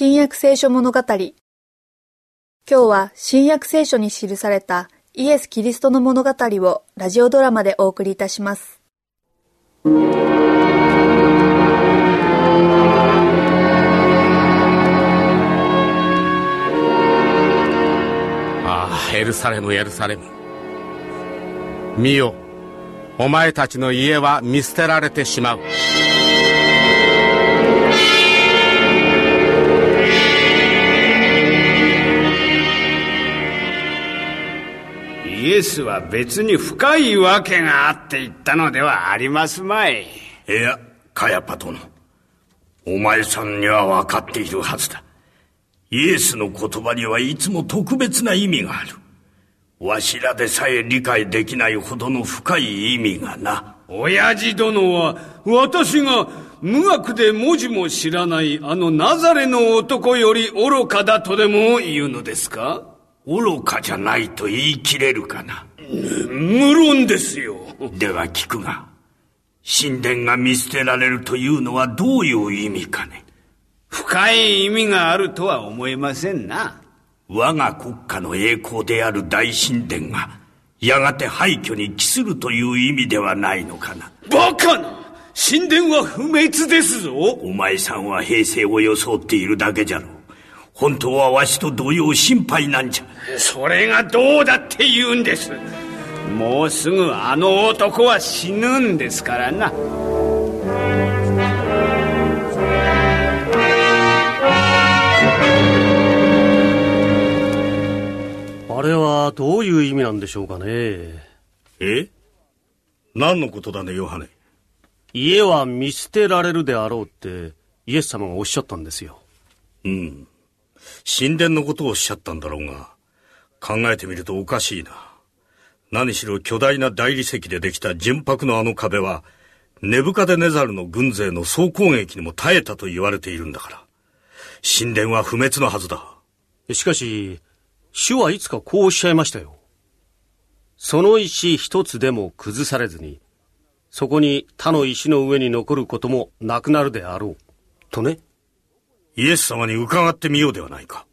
新約聖書物語。今日は新約聖書に記されたイエス・キリストの物語をラジオドラマでお送りいたします。ああエルサレムエルサレム。見よお前たちの家は見捨てられてしまう。エスは別に深いわけがあって言ったのではありますまい。いや、カヤパ殿。お前さんには分かっているはずだ。イエスの言葉にはいつも特別な意味がある。わしらでさえ理解できないほどの深い意味がな。親父殿は、私が無学で文字も知らないあのナザレの男より愚かだとでも言うのですか？愚かじゃないと言い切れるかな？無論ですよ。では聞くが、神殿が見捨てられるというのはどういう意味かね？深い意味があるとは思えませんな。我が国家の栄光である大神殿が、やがて廃墟に帰するという意味ではないのかな？バカな神殿は不滅ですぞお前さんは平成を装っているだけじゃろう。本当はわしと同様心配なんじゃ。それがどうだって言うんです。もうすぐあの男は死ぬんですからな。あれはどういう意味なんでしょうかね。え？何のことだね、ヨハネ。家は見捨てられるであろうってイエス様がおっしゃったんですよ。うん。神殿のことをおっしゃったんだろうが、考えてみるとおかしいな。何しろ巨大な大理石でできた純白のあの壁は、ネブカデネザルの軍勢の総攻撃にも耐えたと言われているんだから。神殿は不滅のはずだ。しかし、主はいつかこうおっしゃいましたよ。その石一つでも崩されずに、そこに他の石の上に残ることもなくなるであろう。とね。イエス様に伺ってみようではないか。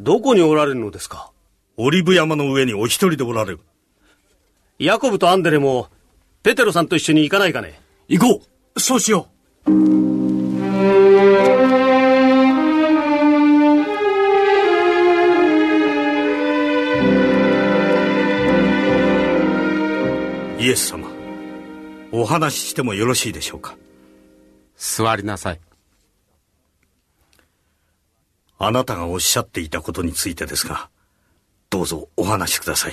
どこにおられるのですか？オリブ山の上にお一人でおられる。ヤコブとアンデレも、ペテロさんと一緒に行かないかね？行こうそうしようイエス様、お話ししてもよろしいでしょうか？座りなさいあなたがおっしゃっていたことについてですが、どうぞお話しください。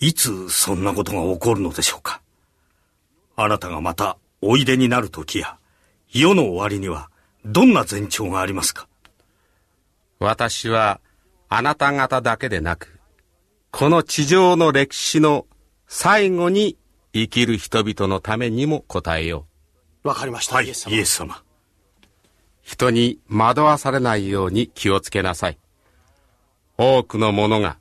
いつそんなことが起こるのでしょうかあなたがまたおいでになる時や、世の終わりにはどんな前兆がありますか私はあなた方だけでなくこの地上の歴史の最後に生きる人々のためにも答えようわかりました、はい、イイエス様。エス様。人に惑わされないように気をつけなさい。多くの者が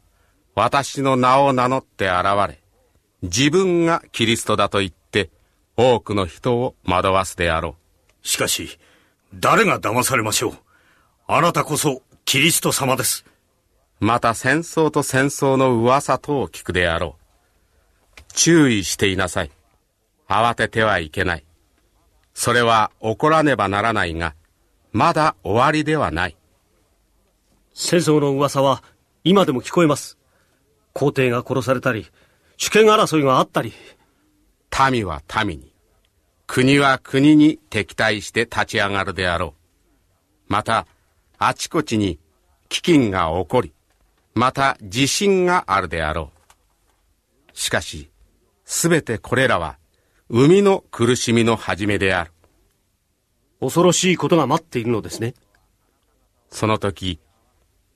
私の名を名乗って現れ、自分がキリストだと言って多くの人を惑わすであろしかし、誰が騙されましょうあなたこそキリスト様です。う。また戦争と戦争の噂とを聞くであろう。注意していなさい。慌ててはいけない。それは起こらねばならないが、まだ終わりではない。戦争の噂は今でも聞こえます。皇帝が殺されたり、主権争いがあったり、民は民に、国は国に敵対して立ち上がるであろう。また、あちこちに飢饉が起こり、また地震があるであろう。しかし、すべてこれらは、生みの苦しみの始めである。恐ろしいことが待っているのですね。その時、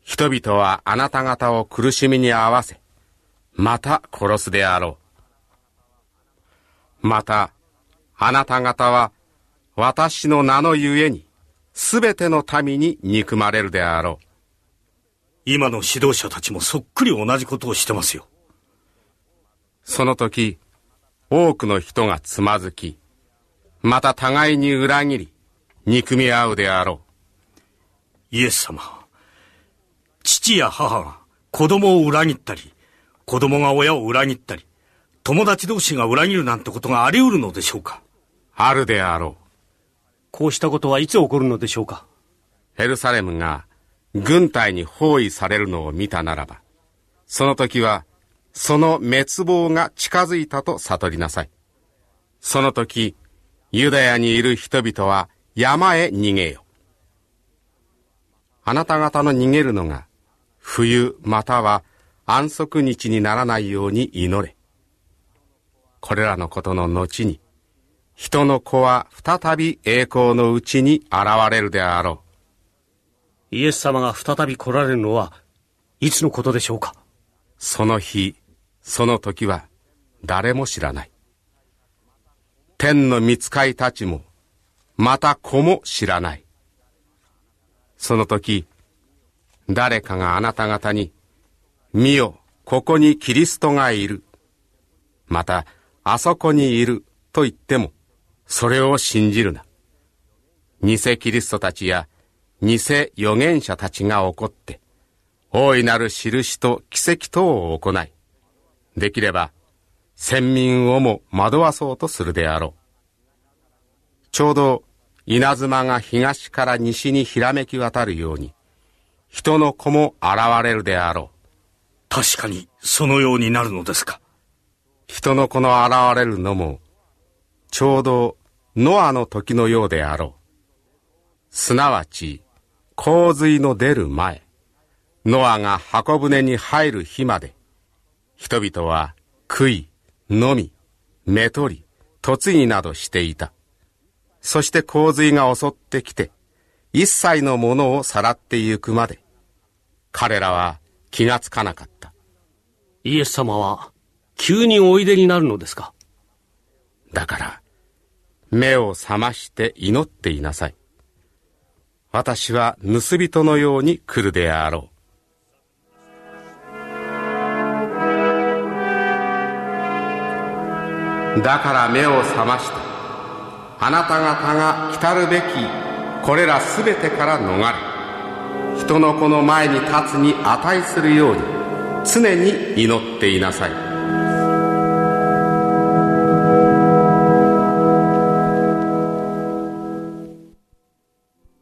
人々はあなた方を苦しみに合わせ、また殺すであろう。また、あなた方は、私の名のゆえに、すべての民に憎まれるであろう。今の指導者たちもそっくり同じことをしてますよ。その時、多くの人がつまずき、また互いに裏切り、憎み合うであろイエス様。父や母が子供を裏切ったり、子供が親を裏切ったり、友達同士が裏切るなんてことがあり得るのでしょうかあるであろう。こうしたことはいつ起こるのでしょうかエルサレムが軍隊に包囲されるのを見たならば、その時は、その滅亡が近づいたと悟りなさい。その時、ユダヤにいる人々は山へ逃げよ。あなた方の逃げるのが、冬または安息日にならないように祈れ。これらのことの後に、人の子は再び栄光のうちに現れるであろう。イエス様が再び来られるのは、いつのことでしょうか？その日、その時は、誰も知らない。天の見使いたちも、また子も知らない。その時、誰かがあなた方に、見よ、ここにキリストがいる。また、あそこにいると言っても、それを信じるな。偽キリストたちや偽預言者たちが起こって、大いなる印と奇跡等を行い、できれば、先民をも惑わそうとするであろう。ちょうど、稲妻が東から西にひらめき渡るように、人の子も現れるであろう。確かに、そのようになるのですか。人の子の現れるのも、ちょうどノアの時のようであろう。すなわち、洪水の出る前、ノアが箱舟に入る日まで、人々は食い、飲み、目取り、嫁ぎなどしていた。そして洪水が襲ってきて、一切のものをさらってゆくまで、彼らは気がつかなかった。イエス様は急においでになるのですか？だから、目を覚まして祈っていなさい。私は盗人のように来るであろう。だから目を覚まして、あなた方が来るべきこれらすべてから逃れ、人の子の前に立つに値するように常に祈っていなさい。